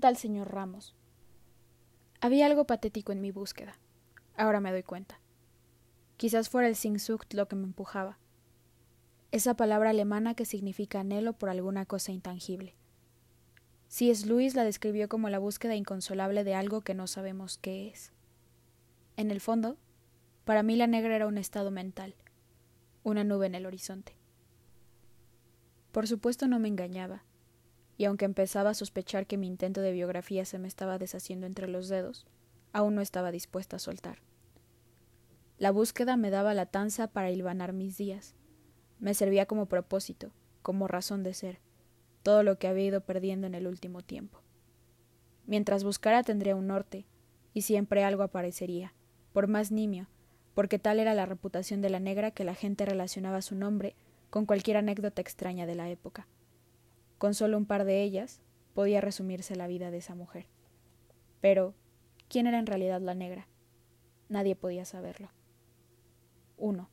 Tal señor Ramos. Había algo patético en mi búsqueda. Ahora me doy cuenta. Quizás fuera el Singsucht lo que me empujaba. Esa palabra alemana que significa anhelo por alguna cosa intangible. Si es Luis la describió como la búsqueda inconsolable de algo que no sabemos qué es. En el fondo, para mí la negra era un estado mental, una nube en el horizonte. Por supuesto no me engañaba, y aunque empezaba a sospechar que mi intento de biografía se me estaba deshaciendo entre los dedos, aún no estaba dispuesta a soltar. La búsqueda me daba la tanza para hilvanar mis días. Me servía como propósito, como razón de ser, todo lo que había ido perdiendo en el último tiempo. Mientras buscara tendría un norte, y siempre algo aparecería, por más nimio, porque tal era la reputación de la negra que la gente relacionaba su nombre con cualquier anécdota extraña de la época. Con solo un par de ellas podía resumirse la vida de esa mujer. Pero, ¿quién era en realidad la negra? Nadie podía saberlo. 1.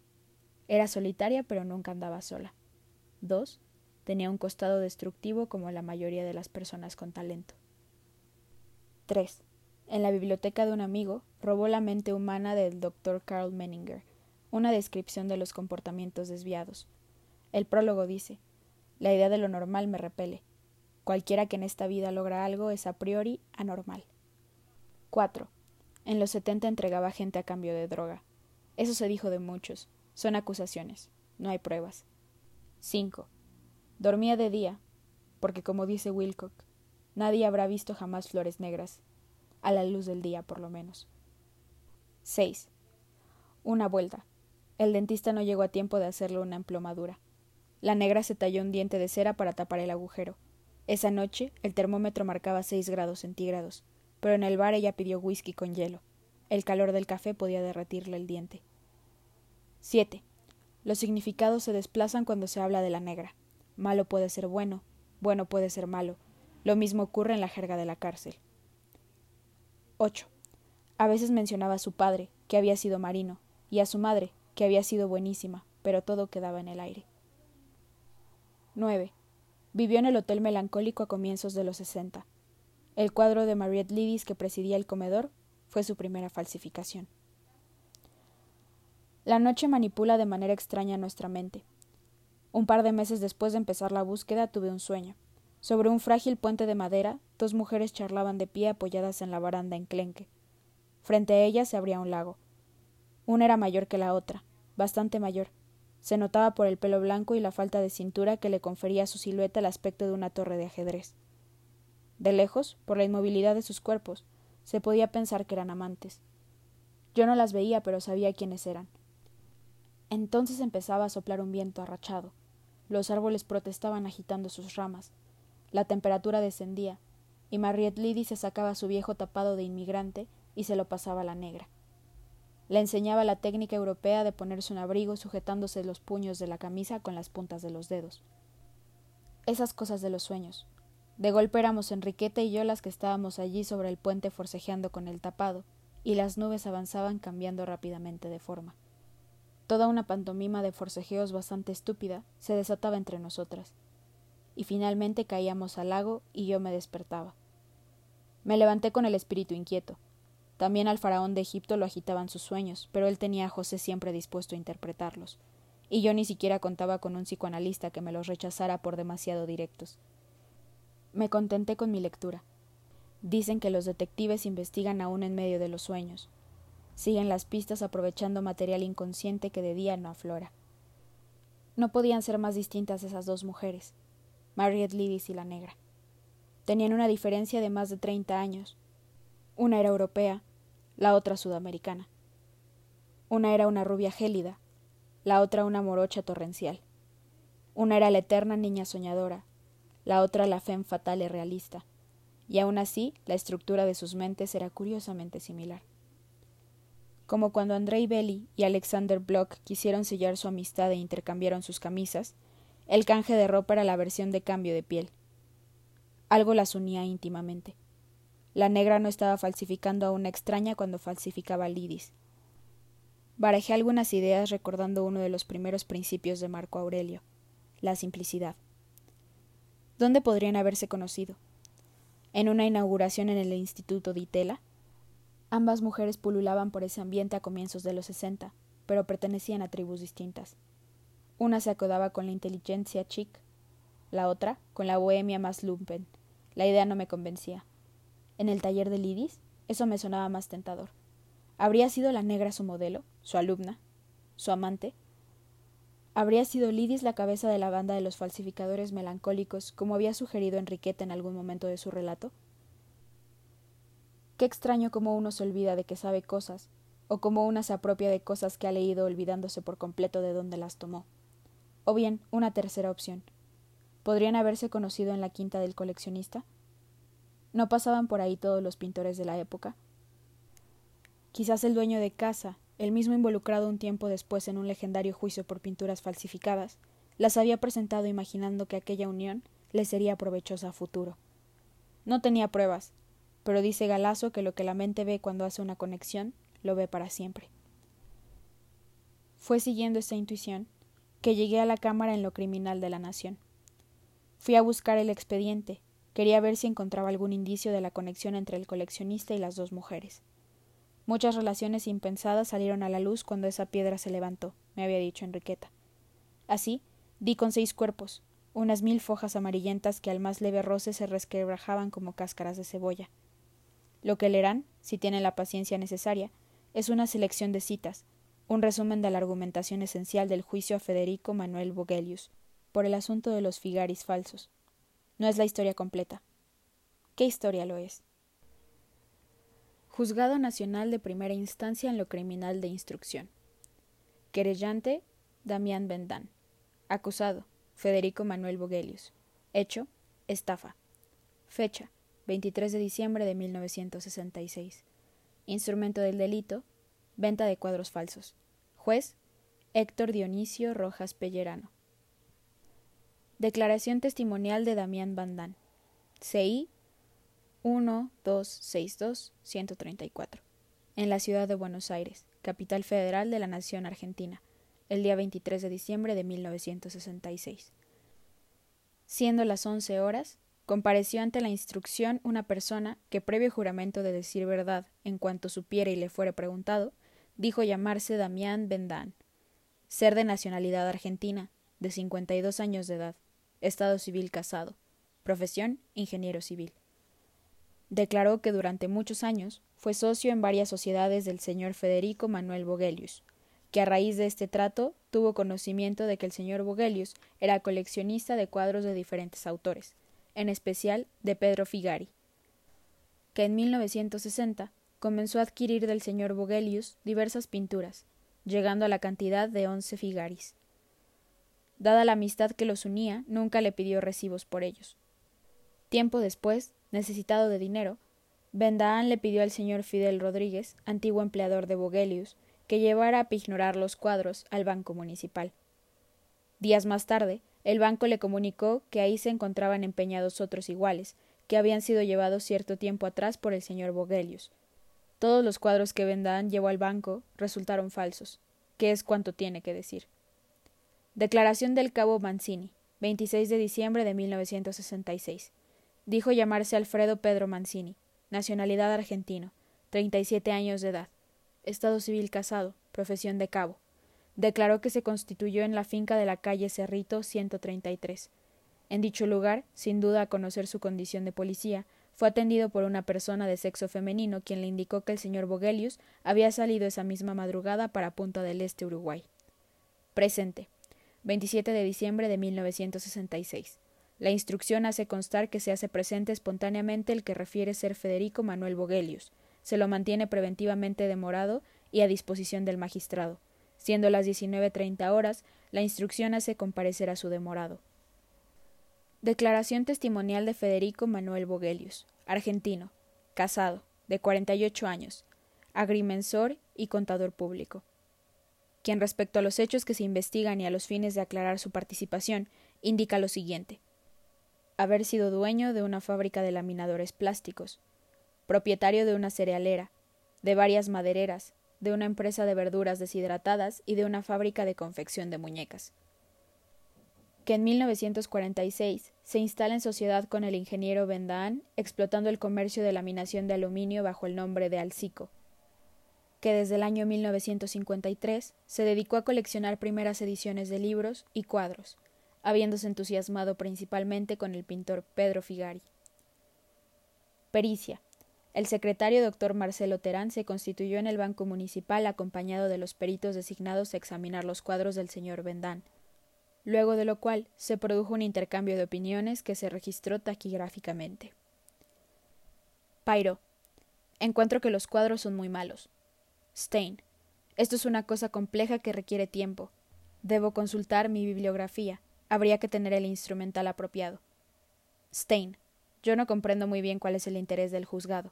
Era solitaria pero nunca andaba sola. 2. Tenía un costado destructivo como la mayoría de las personas con talento. 3. En la biblioteca de un amigo robó la mente humana del doctor Carl Menninger, una descripción de los comportamientos desviados, el prólogo dice La idea de lo normal me repele. Cualquiera que en esta vida logra algo es a priori anormal. 4. En los setenta entregaba gente a cambio de droga. Eso se dijo de muchos. Son acusaciones. No hay pruebas. 5. Dormía de día, porque como dice Wilcock, nadie habrá visto jamás flores negras, a la luz del día por lo menos. 6. Una vuelta. El dentista no llegó a tiempo de hacerle una emplomadura. La negra se talló un diente de cera para tapar el agujero. Esa noche el termómetro marcaba seis grados centígrados, pero en el bar ella pidió whisky con hielo. El calor del café podía derretirle el diente. 7. Los significados se desplazan cuando se habla de la negra. Malo puede ser bueno, bueno puede ser malo. Lo mismo ocurre en la jerga de la cárcel. 8. A veces mencionaba a su padre, que había sido marino, y a su madre, que había sido buenísima, pero todo quedaba en el aire. 9. Vivió en el Hotel Melancólico a comienzos de los sesenta. El cuadro de Mariette Lidis que presidía el comedor fue su primera falsificación. La noche manipula de manera extraña nuestra mente. Un par de meses después de empezar la búsqueda tuve un sueño. Sobre un frágil puente de madera, dos mujeres charlaban de pie apoyadas en la baranda enclenque. Frente a ellas se abría un lago. Una era mayor que la otra, bastante mayor, se notaba por el pelo blanco y la falta de cintura que le confería a su silueta el aspecto de una torre de ajedrez. De lejos, por la inmovilidad de sus cuerpos, se podía pensar que eran amantes. Yo no las veía, pero sabía quiénes eran. Entonces empezaba a soplar un viento arrachado. Los árboles protestaban agitando sus ramas. La temperatura descendía, y Mariette Liddy se sacaba su viejo tapado de inmigrante y se lo pasaba a la negra. Le enseñaba la técnica europea de ponerse un abrigo sujetándose los puños de la camisa con las puntas de los dedos. Esas cosas de los sueños. De golpe éramos Enriqueta y yo las que estábamos allí sobre el puente forcejeando con el tapado, y las nubes avanzaban cambiando rápidamente de forma. Toda una pantomima de forcejeos bastante estúpida se desataba entre nosotras. Y finalmente caíamos al lago y yo me despertaba. Me levanté con el espíritu inquieto. También al faraón de Egipto lo agitaban sus sueños, pero él tenía a José siempre dispuesto a interpretarlos. Y yo ni siquiera contaba con un psicoanalista que me los rechazara por demasiado directos. Me contenté con mi lectura. Dicen que los detectives investigan aún en medio de los sueños. Siguen las pistas aprovechando material inconsciente que de día no aflora. No podían ser más distintas esas dos mujeres, Mariette Lidis y la negra. Tenían una diferencia de más de treinta años. Una era europea, la otra sudamericana. Una era una rubia gélida, la otra una morocha torrencial. Una era la eterna niña soñadora, la otra la femme fatal y realista, y aun así la estructura de sus mentes era curiosamente similar. Como cuando Andrei Belli y Alexander Bloch quisieron sellar su amistad e intercambiaron sus camisas, el canje de ropa era la versión de cambio de piel. Algo las unía íntimamente. La negra no estaba falsificando a una extraña cuando falsificaba a Lidis. Barajé algunas ideas recordando uno de los primeros principios de Marco Aurelio, la simplicidad. ¿Dónde podrían haberse conocido? en una inauguración en el Instituto de Itela. Ambas mujeres pululaban por ese ambiente a comienzos de los sesenta, pero pertenecían a tribus distintas. Una se acodaba con la inteligencia chic, la otra con la bohemia más lumpen. La idea no me convencía. En el taller de Lidis, eso me sonaba más tentador. ¿Habría sido la negra su modelo, su alumna, su amante? ¿Habría sido Lidis la cabeza de la banda de los falsificadores melancólicos, como había sugerido Enriqueta en algún momento de su relato? Qué extraño cómo uno se olvida de que sabe cosas, o cómo una se apropia de cosas que ha leído olvidándose por completo de dónde las tomó. O bien, una tercera opción. ¿Podrían haberse conocido en la quinta del coleccionista? ¿No pasaban por ahí todos los pintores de la época? Quizás el dueño de casa, el mismo involucrado un tiempo después en un legendario juicio por pinturas falsificadas, las había presentado imaginando que aquella unión le sería provechosa a futuro. No tenía pruebas, pero dice Galazo que lo que la mente ve cuando hace una conexión, lo ve para siempre. Fue siguiendo esa intuición que llegué a la Cámara en lo criminal de la Nación. Fui a buscar el expediente, quería ver si encontraba algún indicio de la conexión entre el coleccionista y las dos mujeres. Muchas relaciones impensadas salieron a la luz cuando esa piedra se levantó, me había dicho Enriqueta. Así, di con seis cuerpos, unas mil fojas amarillentas que al más leve roce se resquebrajaban como cáscaras de cebolla. Lo que leerán, si tienen la paciencia necesaria, es una selección de citas, un resumen de la argumentación esencial del juicio a Federico Manuel Vogelius, por el asunto de los figaris falsos. No es la historia completa. ¿Qué historia lo es? Juzgado Nacional de Primera Instancia en lo Criminal de Instrucción. Querellante, Damián Bendán. Acusado, Federico Manuel Vogelius. Hecho, estafa. Fecha, 23 de diciembre de 1966. Instrumento del delito, venta de cuadros falsos. Juez, Héctor Dionisio Rojas Pellerano. Declaración testimonial de Damián Bandán. CI 1262-134, en la ciudad de Buenos Aires, capital federal de la Nación Argentina, el día 23 de diciembre de 1966. Siendo las once horas, compareció ante la instrucción una persona que, previo juramento de decir verdad en cuanto supiera y le fuera preguntado, dijo llamarse Damián Bendán, ser de nacionalidad argentina, de 52 años de edad, estado civil casado, profesión ingeniero civil declaró que durante muchos años fue socio en varias sociedades del señor Federico Manuel Vogelius, que a raíz de este trato tuvo conocimiento de que el señor Vogelius era coleccionista de cuadros de diferentes autores, en especial de Pedro Figari, que en 1960 comenzó a adquirir del señor Vogelius diversas pinturas, llegando a la cantidad de once Figaris. Dada la amistad que los unía, nunca le pidió recibos por ellos. Tiempo después, necesitado de dinero, Bendahán le pidió al señor Fidel Rodríguez, antiguo empleador de Vogelius, que llevara a pignorar los cuadros al banco municipal. Días más tarde, el banco le comunicó que ahí se encontraban empeñados otros iguales, que habían sido llevados cierto tiempo atrás por el señor Vogelius. Todos los cuadros que Bendahán llevó al banco resultaron falsos, que es cuanto tiene que decir. Declaración del cabo Mancini, 26 de diciembre de 1966. Dijo llamarse Alfredo Pedro Mancini, nacionalidad argentino, treinta y siete años de edad, estado civil casado, profesión de cabo. Declaró que se constituyó en la finca de la calle Cerrito 133. En dicho lugar, sin duda a conocer su condición de policía, fue atendido por una persona de sexo femenino quien le indicó que el señor Vogelius había salido esa misma madrugada para Punta del Este, Uruguay. Presente. 27 de diciembre de 1966. La instrucción hace constar que se hace presente espontáneamente el que refiere ser Federico Manuel Vogelius. Se lo mantiene preventivamente demorado y a disposición del magistrado. Siendo las 19.30 horas, la instrucción hace comparecer a su demorado. Declaración testimonial de Federico Manuel Vogelius, argentino, casado, de 48 años, agrimensor y contador público. Quien respecto a los hechos que se investigan y a los fines de aclarar su participación, indica lo siguiente haber sido dueño de una fábrica de laminadores plásticos, propietario de una cerealera, de varias madereras, de una empresa de verduras deshidratadas y de una fábrica de confección de muñecas. que en 1946 se instala en sociedad con el ingeniero Vendaan, explotando el comercio de laminación de aluminio bajo el nombre de Alcico, que desde el año 1953 se dedicó a coleccionar primeras ediciones de libros y cuadros, habiéndose entusiasmado principalmente con el pintor Pedro Figari. Pericia. El secretario doctor Marcelo Terán se constituyó en el Banco Municipal acompañado de los peritos designados a examinar los cuadros del señor Vendán, luego de lo cual se produjo un intercambio de opiniones que se registró taquigráficamente. Pairo. Encuentro que los cuadros son muy malos. Stein. Esto es una cosa compleja que requiere tiempo. Debo consultar mi bibliografía. Habría que tener el instrumental apropiado. Stein. Yo no comprendo muy bien cuál es el interés del juzgado.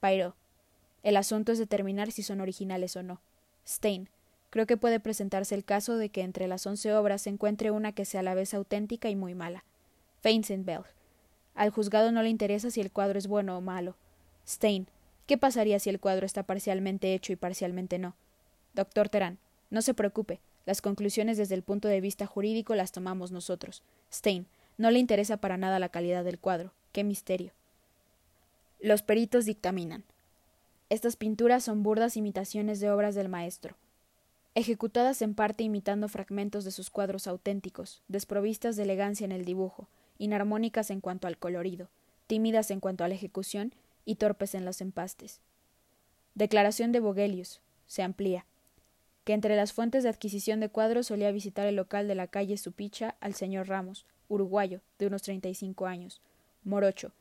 Pairo. El asunto es determinar si son originales o no. Stein. Creo que puede presentarse el caso de que entre las once obras se encuentre una que sea a la vez auténtica y muy mala. Feinsenbell. Al juzgado no le interesa si el cuadro es bueno o malo. Stein. ¿Qué pasaría si el cuadro está parcialmente hecho y parcialmente no? Doctor Terán. No se preocupe. Las conclusiones desde el punto de vista jurídico las tomamos nosotros. Stein. No le interesa para nada la calidad del cuadro. Qué misterio. Los peritos dictaminan. Estas pinturas son burdas imitaciones de obras del maestro ejecutadas en parte imitando fragmentos de sus cuadros auténticos, desprovistas de elegancia en el dibujo, inarmónicas en cuanto al colorido, tímidas en cuanto a la ejecución y torpes en los empastes. Declaración de Vogelius. Se amplía. Que entre las fuentes de adquisición de cuadros solía visitar el local de la calle Supicha al señor Ramos, uruguayo, de unos treinta y cinco años, morocho,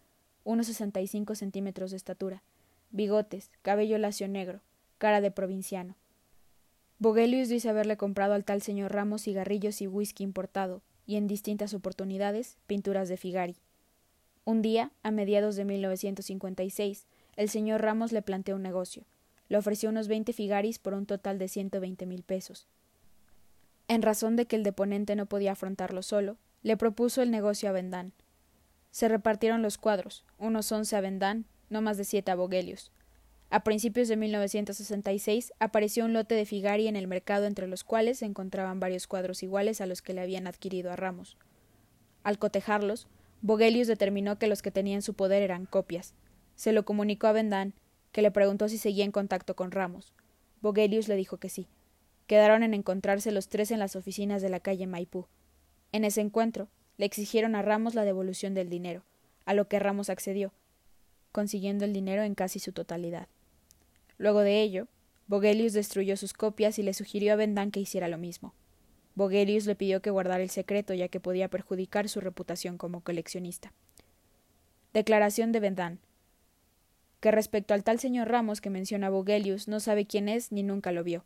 unos sesenta y cinco centímetros de estatura, bigotes, cabello lacio negro, cara de provinciano, Vogelius dice haberle comprado al tal señor Ramos cigarrillos y whisky importado, y en distintas oportunidades pinturas de Figari. Un día, a mediados de 1956, el señor Ramos le planteó un negocio. Le ofreció unos veinte figaris por un total de ciento veinte mil pesos. En razón de que el deponente no podía afrontarlo solo, le propuso el negocio a Vendán. Se repartieron los cuadros, unos once a Vendán, no más de siete a Vogelius. A principios de 1966 apareció un lote de Figari en el mercado entre los cuales se encontraban varios cuadros iguales a los que le habían adquirido a Ramos. Al cotejarlos, Vogelius determinó que los que tenía en su poder eran copias. Se lo comunicó a Vendán, que le preguntó si seguía en contacto con Ramos. Vogelius le dijo que sí. Quedaron en encontrarse los tres en las oficinas de la calle Maipú. En ese encuentro, le exigieron a Ramos la devolución del dinero, a lo que Ramos accedió, consiguiendo el dinero en casi su totalidad. Luego de ello, Vogelius destruyó sus copias y le sugirió a Vendan que hiciera lo mismo. Vogelius le pidió que guardara el secreto ya que podía perjudicar su reputación como coleccionista. Declaración de Vendan. Que respecto al tal señor Ramos que menciona Vogelius no sabe quién es ni nunca lo vio.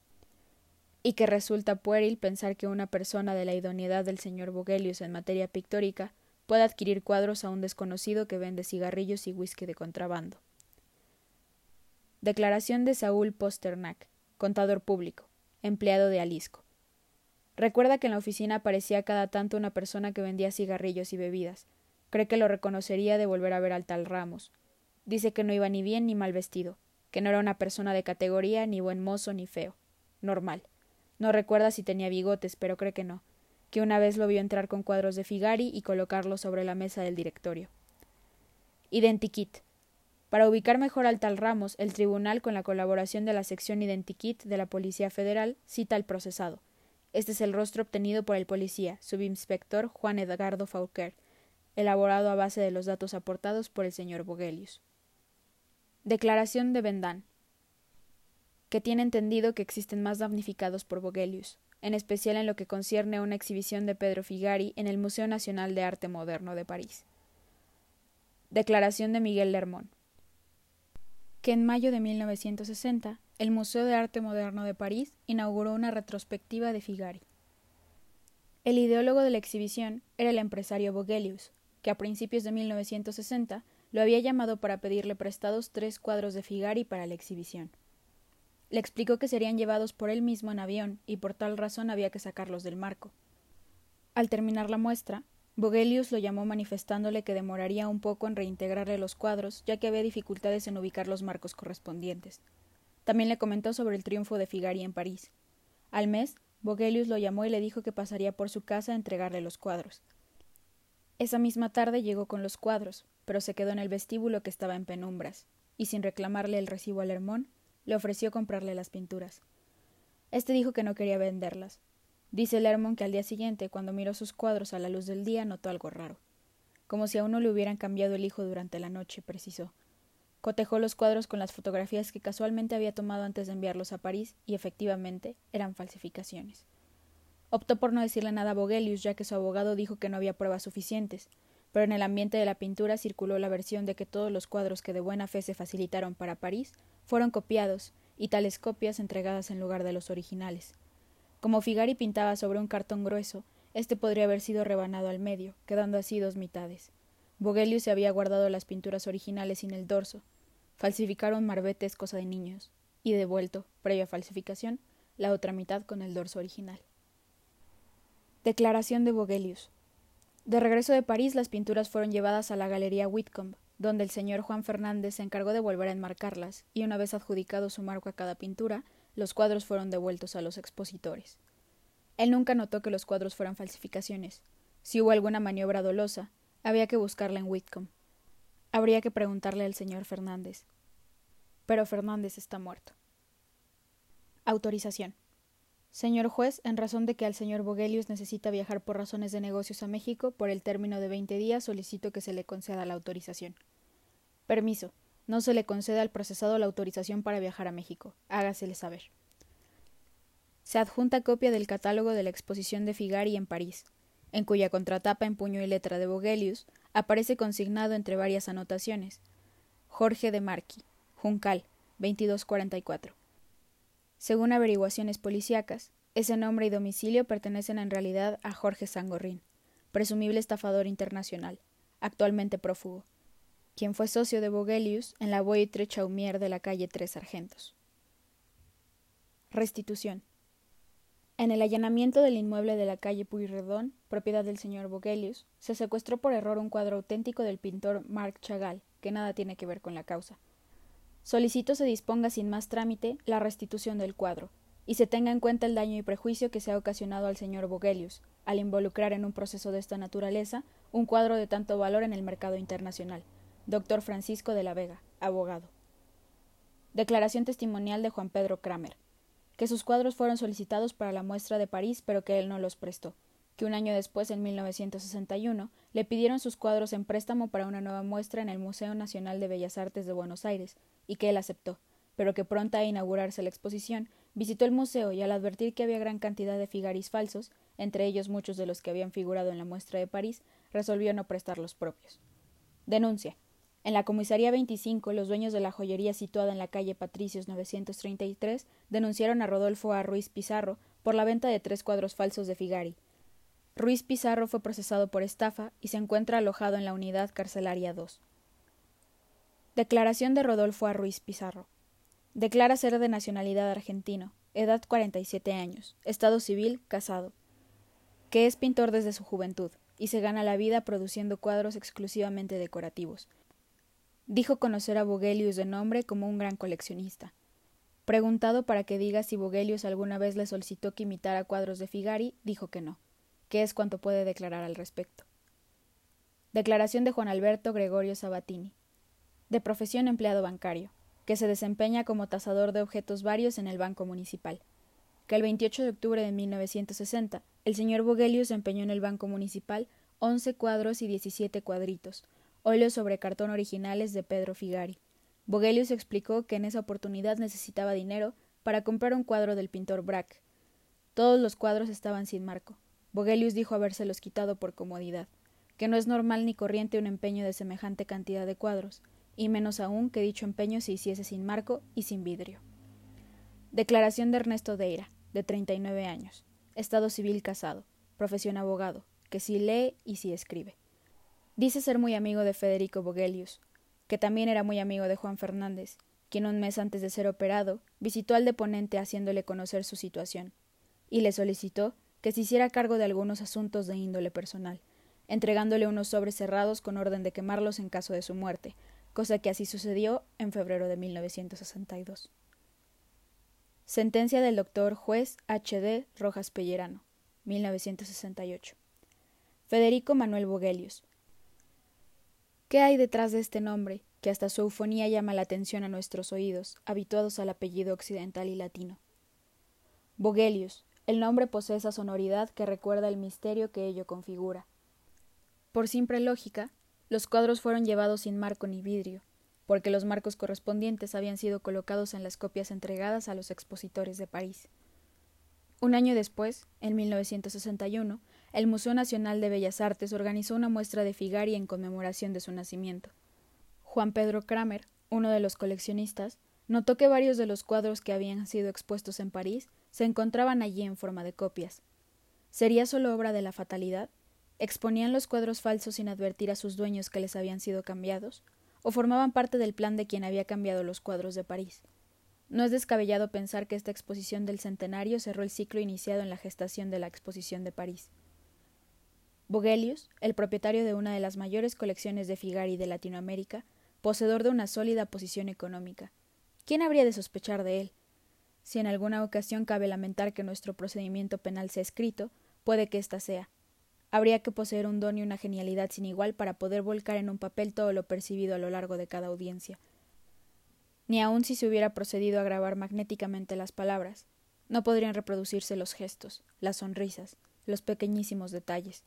Y que resulta pueril pensar que una persona de la idoneidad del señor Vogelius en materia pictórica pueda adquirir cuadros a un desconocido que vende cigarrillos y whisky de contrabando. Declaración de Saúl Posternak, contador público, empleado de Alisco. Recuerda que en la oficina aparecía cada tanto una persona que vendía cigarrillos y bebidas. Cree que lo reconocería de volver a ver al tal Ramos. Dice que no iba ni bien ni mal vestido, que no era una persona de categoría, ni buen mozo, ni feo. Normal. No recuerda si tenía bigotes, pero cree que no. Que una vez lo vio entrar con cuadros de Figari y colocarlos sobre la mesa del directorio. Identikit. Para ubicar mejor al tal Ramos, el tribunal, con la colaboración de la sección Identikit de la Policía Federal, cita al procesado. Este es el rostro obtenido por el policía, subinspector Juan Edgardo Fauquer, elaborado a base de los datos aportados por el señor Vogelius. Declaración de Vendán. Que tiene entendido que existen más damnificados por Vogelius, en especial en lo que concierne a una exhibición de Pedro Figari en el Museo Nacional de Arte Moderno de París. Declaración de Miguel Lermón que en mayo de 1960 el Museo de Arte Moderno de París inauguró una retrospectiva de Figari. El ideólogo de la exhibición era el empresario Vogelius, que a principios de 1960 lo había llamado para pedirle prestados tres cuadros de Figari para la exhibición. Le explicó que serían llevados por él mismo en avión y por tal razón había que sacarlos del marco. Al terminar la muestra, Vogelius lo llamó manifestándole que demoraría un poco en reintegrarle los cuadros, ya que había dificultades en ubicar los marcos correspondientes. También le comentó sobre el triunfo de Figari en París. Al mes Vogelius lo llamó y le dijo que pasaría por su casa a entregarle los cuadros. Esa misma tarde llegó con los cuadros, pero se quedó en el vestíbulo que estaba en penumbras, y sin reclamarle el recibo al Hermón, le ofreció comprarle las pinturas. Este dijo que no quería venderlas. Dice Lermont que al día siguiente, cuando miró sus cuadros a la luz del día, notó algo raro. Como si a uno le hubieran cambiado el hijo durante la noche, precisó. Cotejó los cuadros con las fotografías que casualmente había tomado antes de enviarlos a París y efectivamente eran falsificaciones. Optó por no decirle nada a Vogelius, ya que su abogado dijo que no había pruebas suficientes, pero en el ambiente de la pintura circuló la versión de que todos los cuadros que de buena fe se facilitaron para París fueron copiados y tales copias entregadas en lugar de los originales. Como Figari pintaba sobre un cartón grueso, este podría haber sido rebanado al medio, quedando así dos mitades. Vogelius se había guardado las pinturas originales sin el dorso. Falsificaron marbetes cosa de niños, y devuelto, previa falsificación, la otra mitad con el dorso original. Declaración de Vogelius. De regreso de París, las pinturas fueron llevadas a la Galería Whitcomb, donde el señor Juan Fernández se encargó de volver a enmarcarlas, y una vez adjudicado su marco a cada pintura, los cuadros fueron devueltos a los expositores. Él nunca notó que los cuadros fueran falsificaciones. Si hubo alguna maniobra dolosa, había que buscarla en Whitcomb. Habría que preguntarle al señor Fernández. Pero Fernández está muerto. Autorización. Señor juez, en razón de que al señor Vogelius necesita viajar por razones de negocios a México, por el término de veinte días solicito que se le conceda la autorización. Permiso. No se le conceda al procesado la autorización para viajar a México. Hágasele saber. Se adjunta copia del catálogo de la exposición de Figari en París, en cuya contratapa en puño y letra de Vogelius aparece consignado entre varias anotaciones Jorge de Marqui, Juncal, 2244. Según averiguaciones policíacas, ese nombre y domicilio pertenecen en realidad a Jorge Sangorrín, presumible estafador internacional, actualmente prófugo, quien fue socio de Vogelius en la Boitre Chaumier de la calle Tres Sargentos. Restitución. En el allanamiento del inmueble de la calle Puyredón, propiedad del señor Vogelius, se secuestró por error un cuadro auténtico del pintor Marc Chagall, que nada tiene que ver con la causa. Solicito se disponga sin más trámite la restitución del cuadro, y se tenga en cuenta el daño y prejuicio que se ha ocasionado al señor Vogelius, al involucrar en un proceso de esta naturaleza un cuadro de tanto valor en el mercado internacional. Doctor Francisco de la Vega, abogado. Declaración testimonial de Juan Pedro Kramer. Que sus cuadros fueron solicitados para la muestra de París, pero que él no los prestó. Que un año después, en 1961, le pidieron sus cuadros en préstamo para una nueva muestra en el Museo Nacional de Bellas Artes de Buenos Aires, y que él aceptó, pero que pronta a inaugurarse la exposición, visitó el museo y al advertir que había gran cantidad de figaris falsos, entre ellos muchos de los que habían figurado en la muestra de París, resolvió no prestar los propios. Denuncia. En la comisaría 25, los dueños de la joyería situada en la calle Patricios 933 denunciaron a Rodolfo A. Ruiz Pizarro por la venta de tres cuadros falsos de Figari. Ruiz Pizarro fue procesado por estafa y se encuentra alojado en la unidad carcelaria 2. Declaración de Rodolfo A. Ruiz Pizarro. Declara ser de nacionalidad argentino, edad 47 años, estado civil, casado, que es pintor desde su juventud y se gana la vida produciendo cuadros exclusivamente decorativos. Dijo conocer a Vogelius de nombre como un gran coleccionista. Preguntado para que diga si Vogelius alguna vez le solicitó que imitara cuadros de Figari, dijo que no, que es cuanto puede declarar al respecto. Declaración de Juan Alberto Gregorio Sabatini de profesión empleado bancario, que se desempeña como tasador de objetos varios en el Banco Municipal, que el 28 de octubre de 1960 el señor Vogelius empeñó en el Banco Municipal once cuadros y diecisiete cuadritos, óleos sobre cartón originales de Pedro Figari. Vogelius explicó que en esa oportunidad necesitaba dinero para comprar un cuadro del pintor Braque. Todos los cuadros estaban sin marco. Vogelius dijo habérselos quitado por comodidad, que no es normal ni corriente un empeño de semejante cantidad de cuadros, y menos aún que dicho empeño se hiciese sin marco y sin vidrio. Declaración de Ernesto Deira, de 39 años, estado civil casado, profesión abogado, que sí lee y sí escribe. Dice ser muy amigo de Federico Vogelius, que también era muy amigo de Juan Fernández, quien un mes antes de ser operado visitó al deponente haciéndole conocer su situación, y le solicitó que se hiciera cargo de algunos asuntos de índole personal, entregándole unos sobres cerrados con orden de quemarlos en caso de su muerte, cosa que así sucedió en febrero de 1962. Sentencia del doctor juez H.D. Rojas Pellerano, 1968. Federico Manuel Vogelius. ¿Qué hay detrás de este nombre, que hasta su eufonía llama la atención a nuestros oídos, habituados al apellido occidental y latino? Vogelius. El nombre posee esa sonoridad que recuerda el misterio que ello configura. Por simple lógica, los cuadros fueron llevados sin marco ni vidrio, porque los marcos correspondientes habían sido colocados en las copias entregadas a los expositores de París. Un año después, en 1961, el Museo Nacional de Bellas Artes organizó una muestra de Figari en conmemoración de su nacimiento. Juan Pedro Kramer, uno de los coleccionistas, notó que varios de los cuadros que habían sido expuestos en París se encontraban allí en forma de copias. ¿Sería solo obra de la fatalidad? ¿Exponían los cuadros falsos sin advertir a sus dueños que les habían sido cambiados? o formaban parte del plan de quien había cambiado los cuadros de París. No es descabellado pensar que esta exposición del centenario cerró el ciclo iniciado en la gestación de la exposición de París. Vogelius, el propietario de una de las mayores colecciones de Figari de Latinoamérica, poseedor de una sólida posición económica. ¿Quién habría de sospechar de él? Si en alguna ocasión cabe lamentar que nuestro procedimiento penal sea escrito, puede que ésta sea, Habría que poseer un don y una genialidad sin igual para poder volcar en un papel todo lo percibido a lo largo de cada audiencia. Ni aun si se hubiera procedido a grabar magnéticamente las palabras, no podrían reproducirse los gestos, las sonrisas, los pequeñísimos detalles.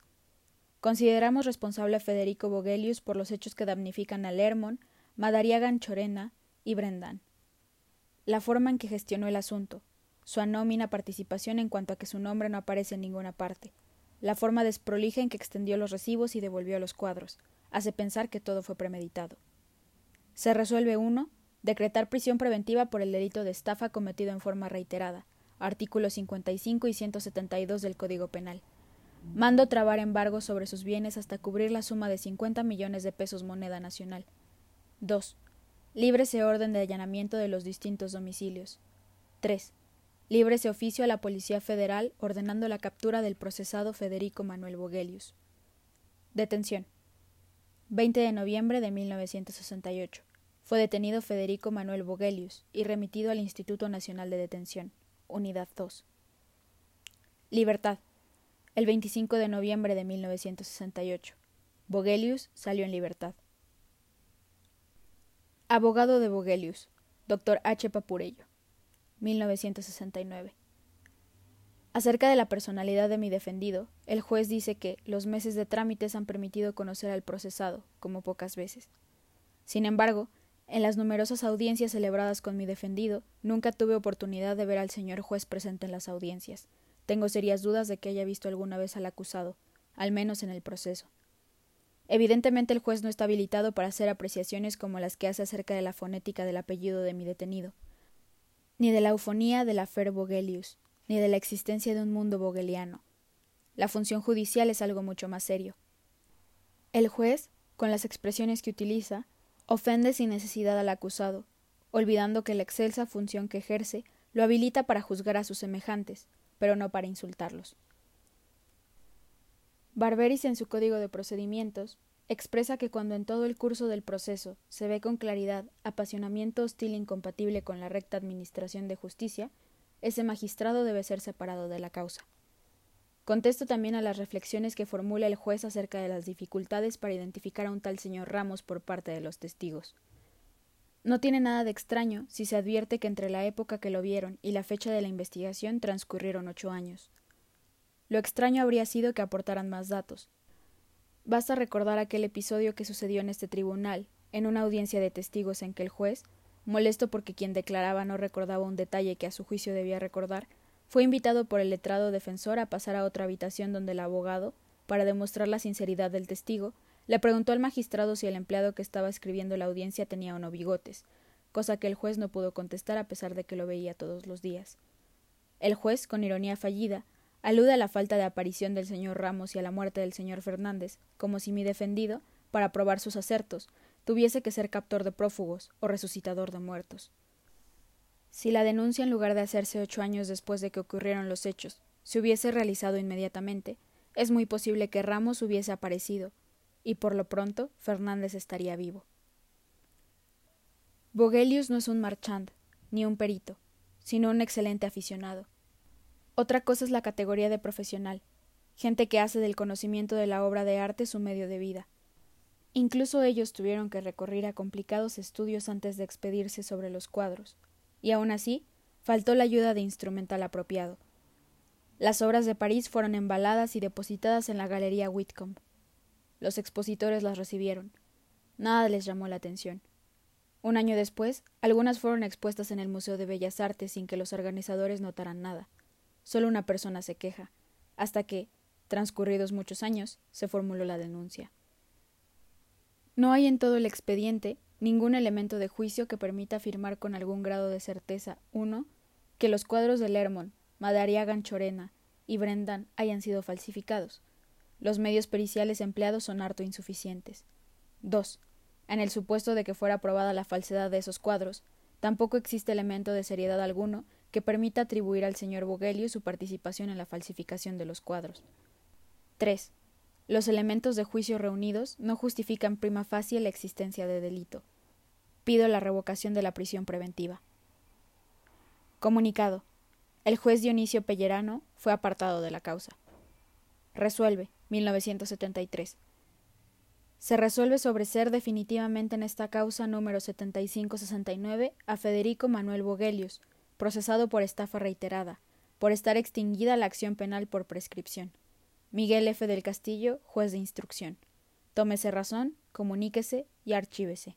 Consideramos responsable a Federico Vogelius por los hechos que damnifican a Lermont, Madariagan Chorena y Brendan. La forma en que gestionó el asunto, su anómina participación en cuanto a que su nombre no aparece en ninguna parte, la forma desprolija en que extendió los recibos y devolvió los cuadros hace pensar que todo fue premeditado. Se resuelve uno decretar prisión preventiva por el delito de estafa cometido en forma reiterada, artículos 55 y 172 del Código Penal. Mando trabar embargo sobre sus bienes hasta cubrir la suma de 50 millones de pesos moneda nacional. 2. Líbrese orden de allanamiento de los distintos domicilios. 3 libre ese oficio a la Policía Federal ordenando la captura del procesado Federico Manuel Vogelius. Detención. 20 de noviembre de 1968. Fue detenido Federico Manuel Vogelius y remitido al Instituto Nacional de Detención, Unidad 2. Libertad. El 25 de noviembre de 1968. Vogelius salió en libertad. Abogado de Vogelius, Dr. H. Papurello. 1969. Acerca de la personalidad de mi defendido, el juez dice que los meses de trámites han permitido conocer al procesado, como pocas veces. Sin embargo, en las numerosas audiencias celebradas con mi defendido, nunca tuve oportunidad de ver al señor juez presente en las audiencias. Tengo serias dudas de que haya visto alguna vez al acusado, al menos en el proceso. Evidentemente el juez no está habilitado para hacer apreciaciones como las que hace acerca de la fonética del apellido de mi detenido, ni de la eufonía de la Fer Vogelius, ni de la existencia de un mundo vogeliano. La función judicial es algo mucho más serio. El juez, con las expresiones que utiliza, ofende sin necesidad al acusado, olvidando que la excelsa función que ejerce lo habilita para juzgar a sus semejantes, pero no para insultarlos. Barberis en su código de procedimientos expresa que cuando en todo el curso del proceso se ve con claridad apasionamiento hostil incompatible con la recta administración de justicia, ese magistrado debe ser separado de la causa. Contesto también a las reflexiones que formula el juez acerca de las dificultades para identificar a un tal señor Ramos por parte de los testigos. No tiene nada de extraño si se advierte que entre la época que lo vieron y la fecha de la investigación transcurrieron ocho años. Lo extraño habría sido que aportaran más datos, Basta recordar aquel episodio que sucedió en este tribunal, en una audiencia de testigos en que el juez, molesto porque quien declaraba no recordaba un detalle que a su juicio debía recordar, fue invitado por el letrado defensor a pasar a otra habitación donde el abogado, para demostrar la sinceridad del testigo, le preguntó al magistrado si el empleado que estaba escribiendo la audiencia tenía o no bigotes, cosa que el juez no pudo contestar a pesar de que lo veía todos los días. El juez, con ironía fallida, Alude a la falta de aparición del señor Ramos y a la muerte del señor Fernández, como si mi defendido, para probar sus acertos, tuviese que ser captor de prófugos o resucitador de muertos. Si la denuncia, en lugar de hacerse ocho años después de que ocurrieron los hechos, se hubiese realizado inmediatamente, es muy posible que Ramos hubiese aparecido, y por lo pronto Fernández estaría vivo. Vogelius no es un marchand, ni un perito, sino un excelente aficionado. Otra cosa es la categoría de profesional, gente que hace del conocimiento de la obra de arte su medio de vida. Incluso ellos tuvieron que recurrir a complicados estudios antes de expedirse sobre los cuadros, y aun así faltó la ayuda de instrumental apropiado. Las obras de París fueron embaladas y depositadas en la Galería Whitcomb. Los expositores las recibieron. Nada les llamó la atención. Un año después, algunas fueron expuestas en el Museo de Bellas Artes sin que los organizadores notaran nada. Solo una persona se queja, hasta que, transcurridos muchos años, se formuló la denuncia. No hay en todo el expediente ningún elemento de juicio que permita afirmar con algún grado de certeza, uno, que los cuadros de Lermont, Madariagan Chorena y Brendan hayan sido falsificados. Los medios periciales empleados son harto insuficientes. 2. En el supuesto de que fuera probada la falsedad de esos cuadros, tampoco existe elemento de seriedad alguno que permita atribuir al señor Bogelio su participación en la falsificación de los cuadros. 3. Los elementos de juicio reunidos no justifican prima facie la existencia de delito. Pido la revocación de la prisión preventiva. Comunicado. El juez Dionisio Pellerano fue apartado de la causa. Resuelve, 1973. Se resuelve sobreser definitivamente en esta causa número 7569 a Federico Manuel Bogelius, procesado por estafa reiterada, por estar extinguida la acción penal por prescripción. Miguel F. del Castillo, juez de instrucción. Tómese razón, comuníquese y archívese.